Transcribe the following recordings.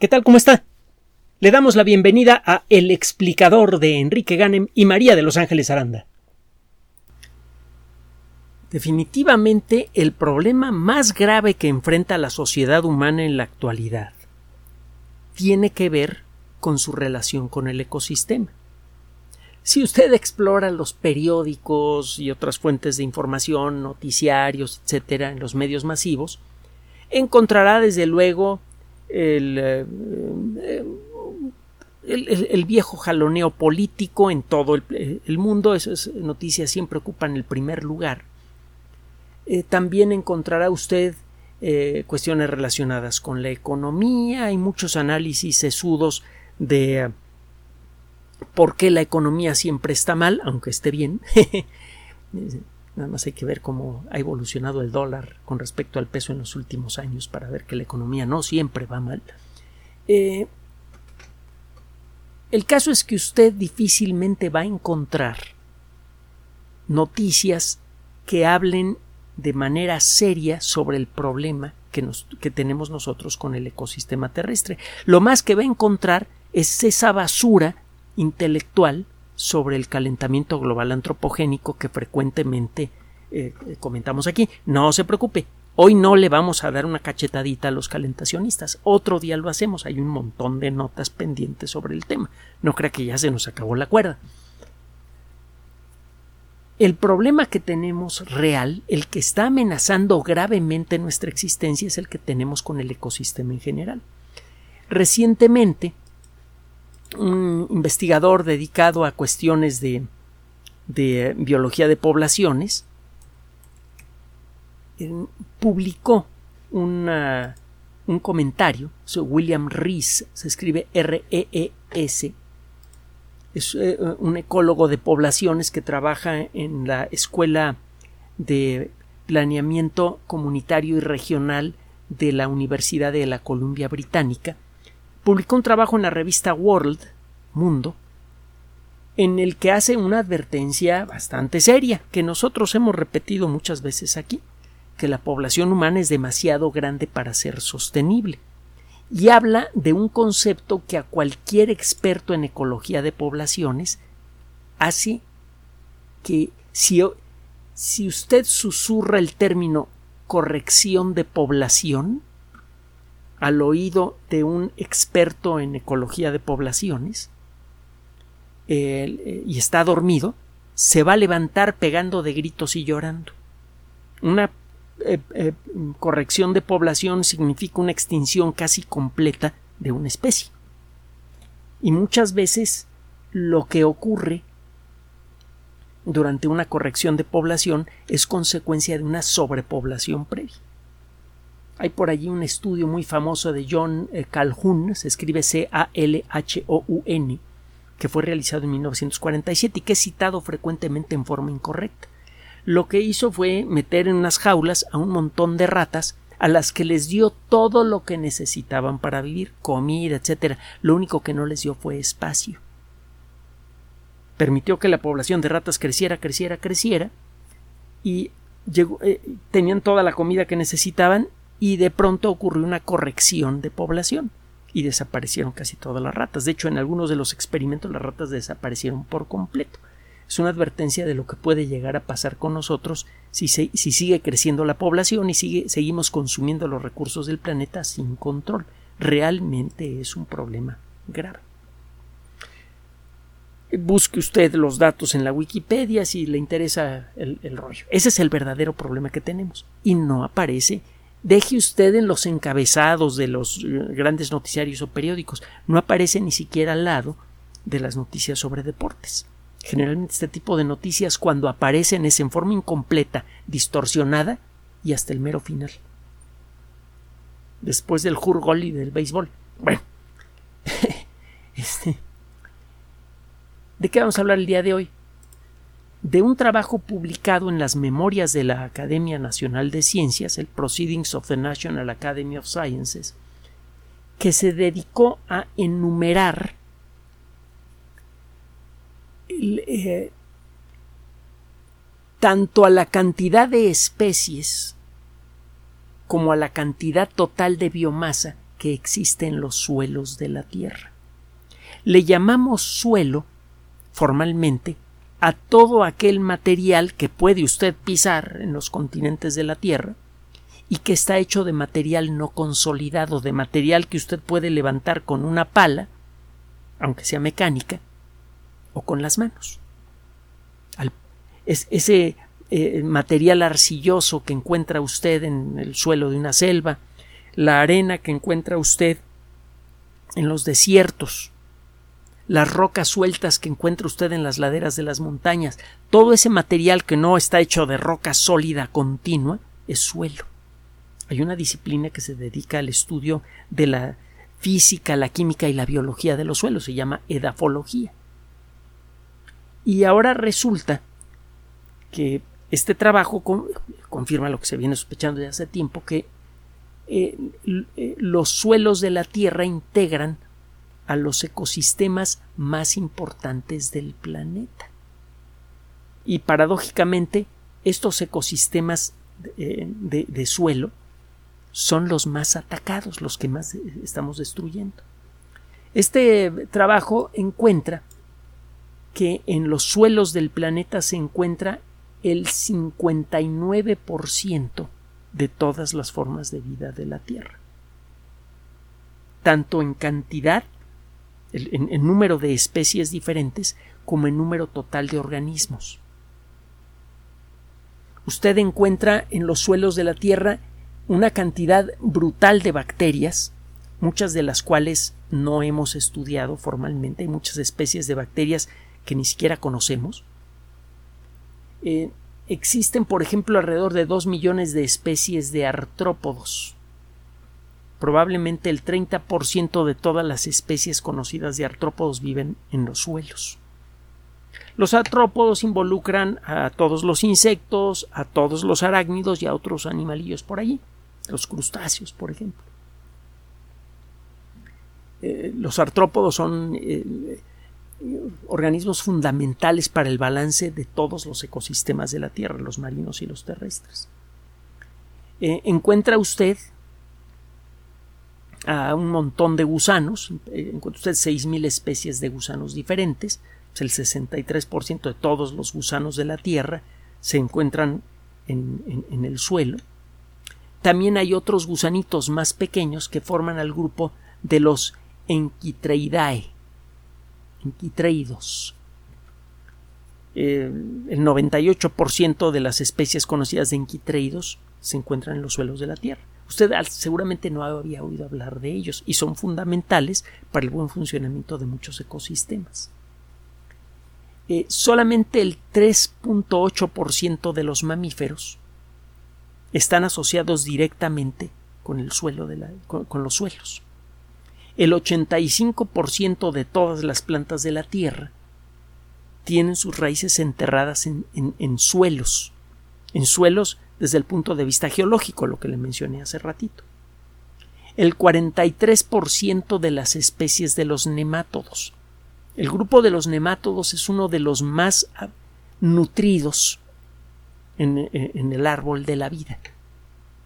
¿Qué tal? ¿Cómo está? Le damos la bienvenida a El explicador de Enrique Ganem y María de Los Ángeles Aranda. Definitivamente el problema más grave que enfrenta la sociedad humana en la actualidad tiene que ver con su relación con el ecosistema. Si usted explora los periódicos y otras fuentes de información, noticiarios, etcétera, en los medios masivos, encontrará desde luego eh, el, el, viejo jaloneo político en todo el, mundo, esas noticias siempre ocupan el primer lugar. Eh, también encontrará usted eh, cuestiones relacionadas con la economía y muchos análisis sesudos de por qué la economía siempre está mal, aunque esté bien. Nada más hay que ver cómo ha evolucionado el dólar con respecto al peso en los últimos años para ver que la economía no siempre va mal. Eh, el caso es que usted difícilmente va a encontrar noticias que hablen de manera seria sobre el problema que, nos, que tenemos nosotros con el ecosistema terrestre. Lo más que va a encontrar es esa basura intelectual sobre el calentamiento global antropogénico que frecuentemente eh, comentamos aquí. No se preocupe, hoy no le vamos a dar una cachetadita a los calentacionistas. Otro día lo hacemos. Hay un montón de notas pendientes sobre el tema. No crea que ya se nos acabó la cuerda. El problema que tenemos real, el que está amenazando gravemente nuestra existencia, es el que tenemos con el ecosistema en general. Recientemente, un investigador dedicado a cuestiones de, biología de poblaciones, publicó un comentario, William Rees, se escribe R-E-E-S, es eh, un ecólogo de poblaciones que trabaja en la Escuela de Planeamiento Comunitario y Regional de la Universidad de la Columbia Británica, publicó un trabajo en la revista World, Mundo, en el que hace una advertencia bastante seria, que nosotros hemos repetido muchas veces aquí, que la población humana es demasiado grande para ser sostenible, y habla de un concepto que a cualquier experto en ecología de poblaciones hace que si, si usted susurra el término corrección de población, al oído de un experto en ecología de poblaciones eh, y está dormido, se va a levantar pegando de gritos y llorando. Una eh, eh, corrección de población significa una extinción casi completa de una especie. Y muchas veces lo que ocurre durante una corrección de población es consecuencia de una sobrepoblación previa. Hay por allí un estudio muy famoso de John Calhoun, se escribe C-A-L-H-O-U-N, que fue realizado en 1947 y que es citado frecuentemente en forma incorrecta. Lo que hizo fue meter en unas jaulas a un montón de ratas a las que les dio todo lo que necesitaban para vivir, comida, etcétera. Lo único que no les dio fue espacio. Permitió que la población de ratas creciera, creciera, creciera y eh, tenían toda la comida que necesitaban y de pronto ocurrió una corrección de población y desaparecieron casi todas las ratas. De hecho, en algunos de los experimentos las ratas desaparecieron por completo. Es una advertencia de lo que puede llegar a pasar con nosotros si, si sigue creciendo la población y sigue, seguimos consumiendo los recursos del planeta sin control. Realmente es un problema grave. Busque usted los datos en la Wikipedia si le interesa el, el rollo. Ese es el verdadero problema que tenemos. Y no aparece Deje usted en los encabezados de los eh, grandes noticiarios o periódicos. No aparece ni siquiera al lado de las noticias sobre deportes. Generalmente este tipo de noticias cuando aparecen es en forma incompleta, distorsionada y hasta el mero final. Después del jurgol y del béisbol. Bueno. este, ¿De qué vamos a hablar el día de hoy? De un trabajo publicado en las memorias de la Academia Nacional de Ciencias, el Proceedings of the National Academy of Sciences, que se dedicó a enumerar eh, tanto a la cantidad de especies como a la cantidad total de biomasa que existe en los suelos de la Tierra. Le llamamos suelo formalmente a todo aquel material que puede usted pisar en los continentes de la Tierra y que está hecho de material no consolidado, de material que usted puede levantar con una pala, aunque sea mecánica, o con las manos. es, ese eh, material arcilloso que encuentra usted en el suelo de una selva, la arena que encuentra usted en los desiertos, las rocas sueltas que encuentra usted en las laderas de las montañas, todo ese material que no está hecho de roca sólida continua es suelo. Hay una disciplina que se dedica al estudio de la física, la química y la biología de los suelos, se llama edafología. Y ahora resulta que este trabajo confirma lo que se viene sospechando desde hace tiempo, que eh, eh, los suelos de la Tierra integran a los ecosistemas más importantes del planeta. Y paradójicamente, estos ecosistemas de, de, suelo son los más atacados, los que más estamos destruyendo. Este trabajo encuentra que en los suelos del planeta se encuentra el 59% de todas las formas de vida de la Tierra, tanto en cantidad en, número de especies diferentes como en número total de organismos. Usted encuentra en los suelos de la Tierra una cantidad brutal de bacterias, muchas de las cuales no hemos estudiado formalmente. Hay muchas especies de bacterias que ni siquiera conocemos. Eh, existen, por ejemplo, alrededor de dos millones de especies de artrópodos probablemente el 30% de todas las especies conocidas de artrópodos viven en los suelos. Los artrópodos involucran a todos los insectos, a todos los arácnidos y a otros animalillos por allí, los crustáceos, por ejemplo. Eh, los artrópodos son eh, organismos fundamentales para el balance de todos los ecosistemas de la Tierra, los marinos y los terrestres. Eh, encuentra usted a un montón de gusanos, encuentra usted 6.000 especies de gusanos diferentes, el 63% de todos los gusanos de la Tierra se encuentran en, en, el suelo. También hay otros gusanitos más pequeños que forman al grupo de los Enquitreidae, enquitreidos. Eh, el 98% de las especies conocidas de enquitreidos se encuentran en los suelos de la Tierra. Usted seguramente no había oído hablar de ellos y son fundamentales para el buen funcionamiento de muchos ecosistemas. Eh, solamente el 3.8% de los mamíferos están asociados directamente con el suelo con, los suelos. El 85% de todas las plantas de la Tierra tienen sus raíces enterradas en, en suelos, en suelos desde el punto de vista geológico, lo que le mencioné hace ratito. El 43% de las especies de los nemátodos. El grupo de los nemátodos es uno de los más nutridos en, en el árbol de la vida.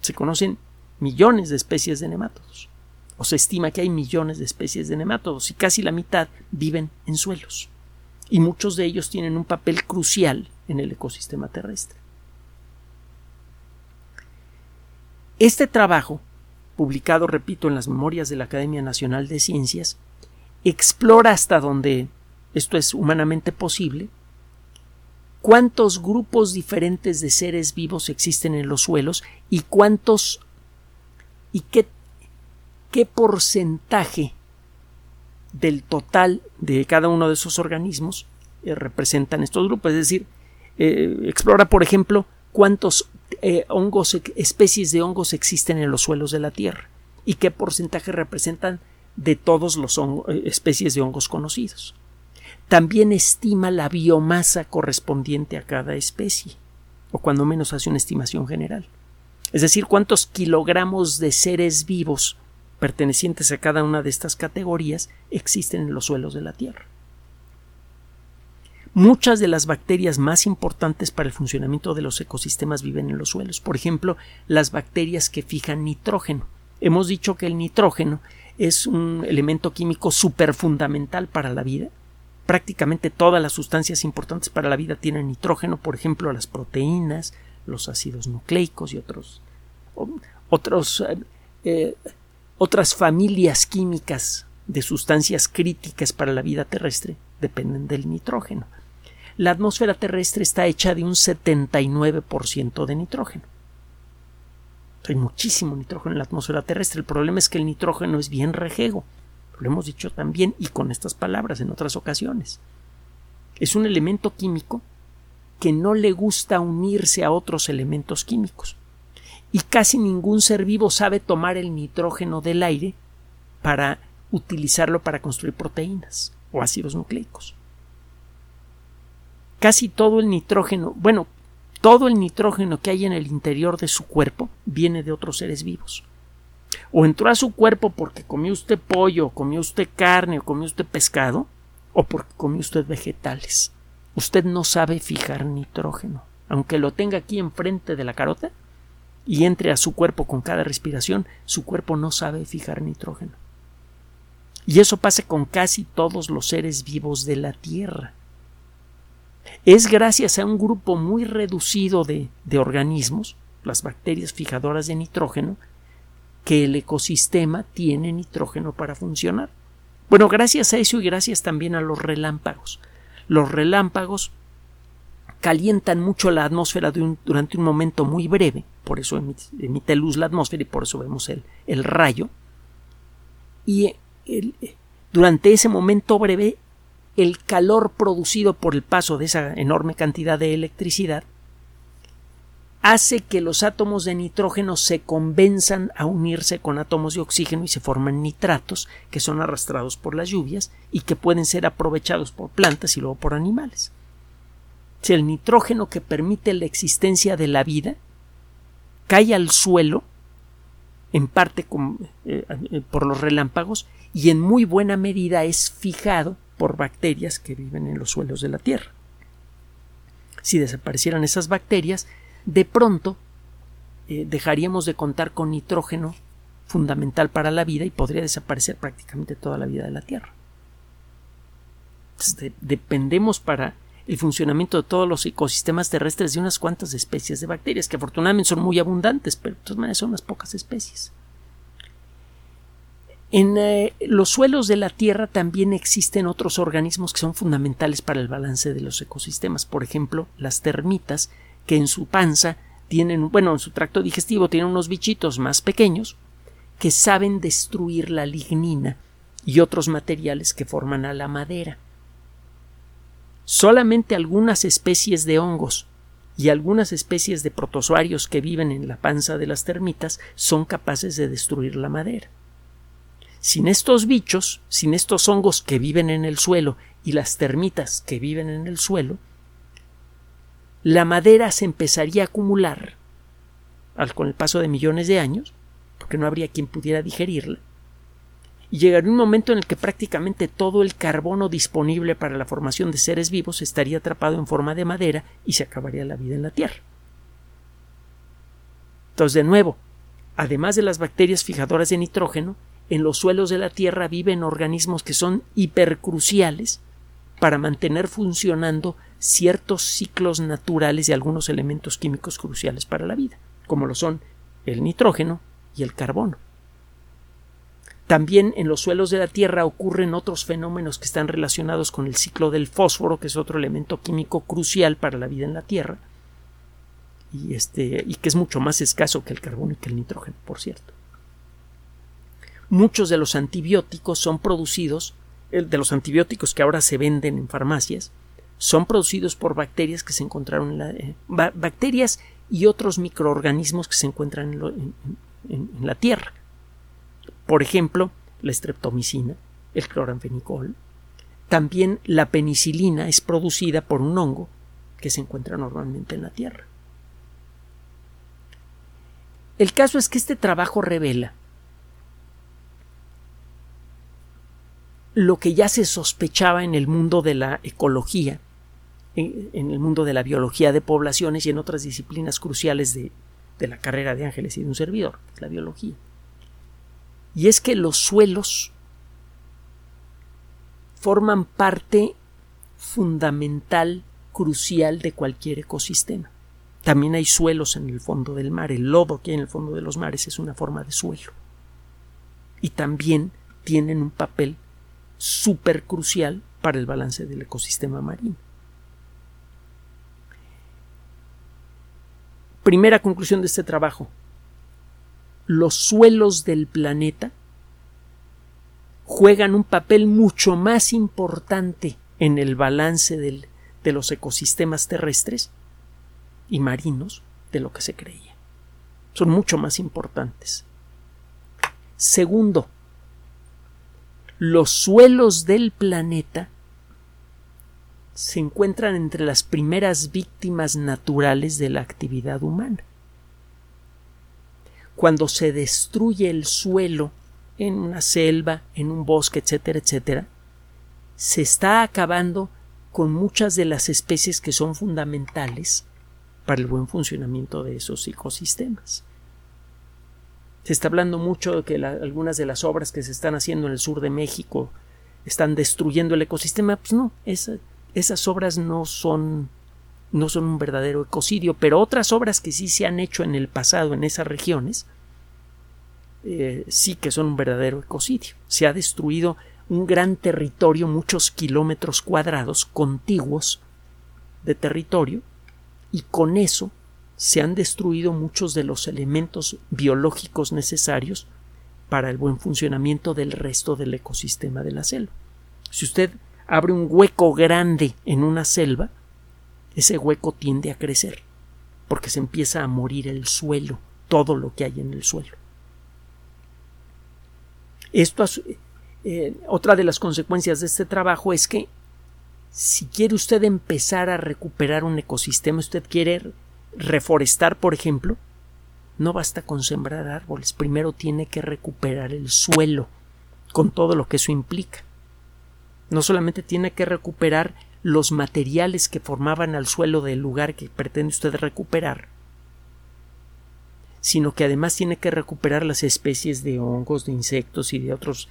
Se conocen millones de especies de nemátodos. O se estima que hay millones de especies de nemátodos y casi la mitad viven en suelos. Y muchos de ellos tienen un papel crucial en el ecosistema terrestre. Este trabajo, publicado, repito, en las memorias de la Academia Nacional de Ciencias, explora hasta donde esto es humanamente posible, cuántos grupos diferentes de seres vivos existen en los suelos y cuántos y qué, qué porcentaje del total de cada uno de esos organismos eh, representan estos grupos. Es decir, eh, explora, por ejemplo, cuántos eh, hongos, especies de hongos existen en los suelos de la Tierra y qué porcentaje representan de todos los eh, especies de hongos conocidos. También estima la biomasa correspondiente a cada especie, o cuando menos hace una estimación general. Es decir, cuántos kilogramos de seres vivos pertenecientes a cada una de estas categorías existen en los suelos de la Tierra. Muchas de las bacterias más importantes para el funcionamiento de los ecosistemas viven en los suelos. Por ejemplo, las bacterias que fijan nitrógeno. hemos dicho que el nitrógeno es un elemento químico súper fundamental para la vida. Prácticamente todas las sustancias importantes para la vida tienen nitrógeno, por ejemplo, las proteínas, los ácidos nucleicos y otros, eh, eh, otras familias químicas de sustancias críticas para la vida terrestre dependen del nitrógeno. La atmósfera terrestre está hecha de un 79% de nitrógeno. Hay muchísimo nitrógeno en la atmósfera terrestre. El problema es que el nitrógeno es bien rejego. Lo hemos dicho también y con estas palabras en otras ocasiones. Es un elemento químico que no le gusta unirse a otros elementos químicos. Y casi ningún ser vivo sabe tomar el nitrógeno del aire para utilizarlo para construir proteínas o ácidos nucleicos. Casi todo el nitrógeno, bueno, todo el nitrógeno que hay en el interior de su cuerpo viene de otros seres vivos. O entró a su cuerpo porque comió usted pollo, comió usted carne, o comió usted pescado, o porque comió usted vegetales. Usted no sabe fijar nitrógeno. Aunque lo tenga aquí enfrente de la carota y entre a su cuerpo con cada respiración, su cuerpo no sabe fijar nitrógeno. Y eso pasa con casi todos los seres vivos de la Tierra. Es gracias a un grupo muy reducido de, organismos, las bacterias fijadoras de nitrógeno, que el ecosistema tiene nitrógeno para funcionar. Bueno, gracias a eso y gracias también a los relámpagos. Los relámpagos calientan mucho la atmósfera durante un momento muy breve, por eso emite, luz la atmósfera y por eso vemos el, el rayo. Y durante ese momento breve el calor producido por el paso de esa enorme cantidad de electricidad hace que los átomos de nitrógeno se convenzan a unirse con átomos de oxígeno y se forman nitratos que son arrastrados por las lluvias y que pueden ser aprovechados por plantas y luego por animales. Si el nitrógeno que permite la existencia de la vida cae al suelo, en parte eh, eh, por los relámpagos, y en muy buena medida es fijado por bacterias que viven en los suelos de la Tierra. Si desaparecieran esas bacterias, de pronto eh, dejaríamos de contar con nitrógeno fundamental para la vida y podría desaparecer prácticamente toda la vida de la Tierra. dependemos para el funcionamiento de todos los ecosistemas terrestres de unas cuantas especies de bacterias, que afortunadamente son muy abundantes, pero de todas maneras son unas pocas especies. En eh, los suelos de la Tierra también existen otros organismos que son fundamentales para el balance de los ecosistemas. Por ejemplo, las termitas, que en su panza tienen, bueno, en su tracto digestivo tienen unos bichitos más pequeños que saben destruir la lignina y otros materiales que forman a la madera. Solamente algunas especies de hongos y algunas especies de protozoarios que viven en la panza de las termitas son capaces de destruir la madera. Sin estos bichos, sin estos hongos que viven en el suelo y las termitas que viven en el suelo, la madera se empezaría a acumular al, con el paso de millones de años, porque no habría quien pudiera digerirla, y llegaría un momento en el que prácticamente todo el carbono disponible para la formación de seres vivos estaría atrapado en forma de madera y se acabaría la vida en la Tierra. Entonces, de nuevo, además de las bacterias fijadoras de nitrógeno, en los suelos de la Tierra viven organismos que son hipercruciales para mantener funcionando ciertos ciclos naturales de algunos elementos químicos cruciales para la vida, como lo son el nitrógeno y el carbono. También en los suelos de la Tierra ocurren otros fenómenos que están relacionados con el ciclo del fósforo, que es otro elemento químico crucial para la vida en la Tierra, y, este, y que es mucho más escaso que el carbono y que el nitrógeno, por cierto muchos de los antibióticos son producidos, de los antibióticos que ahora se venden en farmacias, son producidos por bacterias que se encontraron en la, eh, bacterias y otros microorganismos que se encuentran en, la tierra. Por ejemplo, la streptomicina, el cloranfenicol. También la penicilina es producida por un hongo que se encuentra normalmente en la tierra. El caso es que este trabajo revela lo que ya se sospechaba en el mundo de la ecología, en, el mundo de la biología de poblaciones y en otras disciplinas cruciales de, la carrera de ángeles y de un servidor, la biología. Y es que los suelos forman parte fundamental, crucial de cualquier ecosistema. También hay suelos en el fondo del mar. El lodo que hay en el fondo de los mares es una forma de suelo. Y también tienen un papel súper crucial para el balance del ecosistema marino. Primera conclusión de este trabajo. Los suelos del planeta juegan un papel mucho más importante en el balance de los ecosistemas terrestres y marinos de lo que se creía. Son mucho más importantes. Segundo, los suelos del planeta se encuentran entre las primeras víctimas naturales de la actividad humana. Cuando se destruye el suelo en una selva, en un bosque, etcétera, etcétera, se está acabando con muchas de las especies que son fundamentales para el buen funcionamiento de esos ecosistemas. Se está hablando mucho de que algunas de las obras que se están haciendo en el sur de México están destruyendo el ecosistema. Pues no, esa, esas obras no son no son un verdadero ecocidio, pero otras obras que sí se han hecho en el pasado en esas regiones eh, sí que son un verdadero ecocidio. Se ha destruido un gran territorio, muchos kilómetros cuadrados contiguos de territorio, y con eso se han destruido muchos de los elementos biológicos necesarios para el buen funcionamiento del resto del ecosistema de la selva. Si usted abre un hueco grande en una selva, ese hueco tiende a crecer, porque se empieza a morir el suelo, todo lo que hay en el suelo. Esto, eh, otra de las consecuencias de este trabajo es que si quiere usted empezar a recuperar un ecosistema, usted quiere reforestar, por ejemplo, no basta con sembrar árboles, primero tiene que recuperar el suelo, con todo lo que eso implica no solamente tiene que recuperar los materiales que formaban al suelo del lugar que pretende usted recuperar, sino que además tiene que recuperar las especies de hongos, de insectos y de otros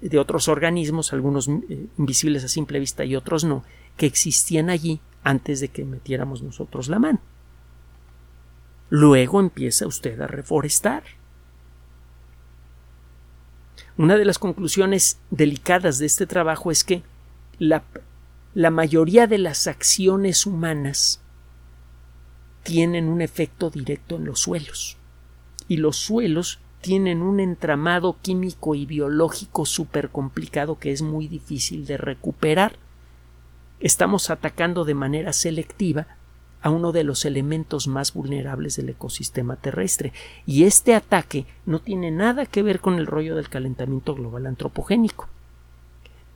de otros organismos, algunos eh, invisibles a simple vista y otros no, que existían allí antes de que metiéramos nosotros la mano. Luego empieza usted a reforestar. Una de las conclusiones delicadas de este trabajo es que la, la mayoría de las acciones humanas tienen un efecto directo en los suelos y los suelos tienen un entramado químico y biológico súper complicado que es muy difícil de recuperar. Estamos atacando de manera selectiva a uno de los elementos más vulnerables del ecosistema terrestre. Y este ataque no tiene nada que ver con el rollo del calentamiento global antropogénico.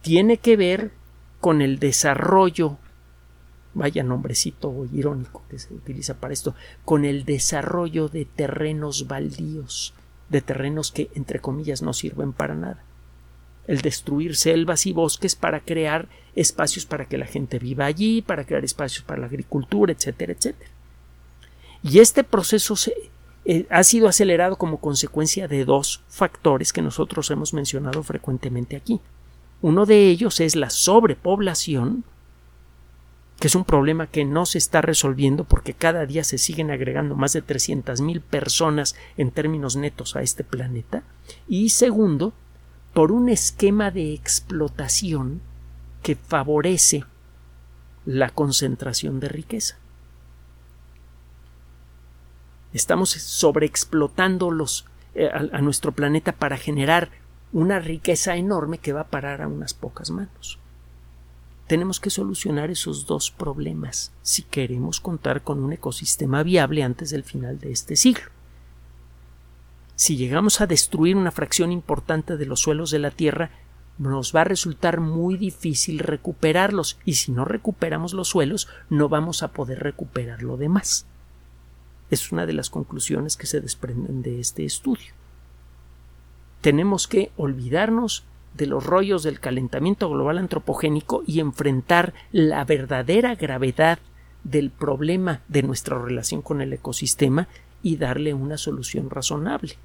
Tiene que ver con el desarrollo vaya nombrecito irónico que se utiliza para esto, con el desarrollo de terrenos baldíos, de terrenos que, entre comillas, no sirven para nada el destruir selvas y bosques para crear espacios para que la gente viva allí, para crear espacios para la agricultura, etcétera, etcétera. Y este proceso eh, ha sido acelerado como consecuencia de dos factores que nosotros hemos mencionado frecuentemente aquí. Uno de ellos es la sobrepoblación, que es un problema que no se está resolviendo porque cada día se siguen agregando más de 300.000 personas en términos netos a este planeta. Y segundo, por un esquema de explotación que favorece la concentración de riqueza. Estamos sobreexplotando los, eh, a, a nuestro planeta para generar una riqueza enorme que va a parar a unas pocas manos. Tenemos que solucionar esos dos problemas si queremos contar con un ecosistema viable antes del final de este siglo si llegamos a destruir una fracción importante de los suelos de la Tierra, nos va a resultar muy difícil recuperarlos y si no recuperamos los suelos no vamos a poder recuperar lo demás. Es una de las conclusiones que se desprenden de este estudio. Tenemos que olvidarnos de los rollos del calentamiento global antropogénico y enfrentar la verdadera gravedad del problema de nuestra relación con el ecosistema y darle una solución razonable.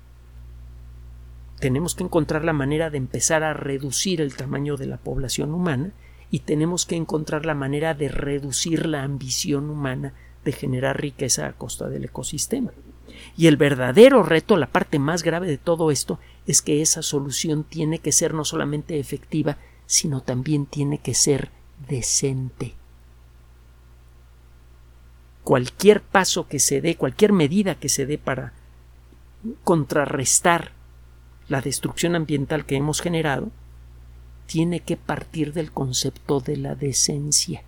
tenemos que encontrar la manera de empezar a reducir el tamaño de la población humana y tenemos que encontrar la manera de reducir la ambición humana de generar riqueza a costa del ecosistema. Y el verdadero reto, la parte más grave de todo esto, es que esa solución tiene que ser no solamente efectiva, sino también tiene que ser decente. Cualquier paso que se dé, cualquier medida que se dé para contrarrestar la destrucción ambiental que hemos generado, tiene que partir del concepto de la decencia.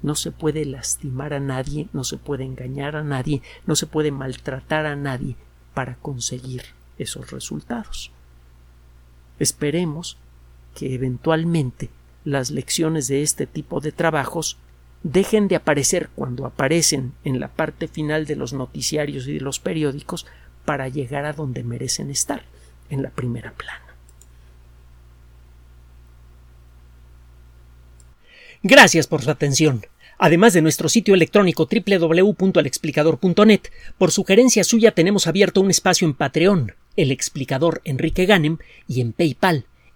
No se puede lastimar a nadie, no se puede engañar a nadie, no se puede maltratar a nadie para conseguir esos resultados. Esperemos que eventualmente las lecciones de este tipo de trabajos dejen de aparecer cuando aparecen en la parte final de los noticiarios y de los periódicos para llegar a donde merecen estar, en la primera plana. Gracias por su atención. Además de nuestro sitio electrónico www.alexplicador.net, por sugerencia suya tenemos abierto un espacio en Patreon, el explicador Enrique Ganem, y en PayPal,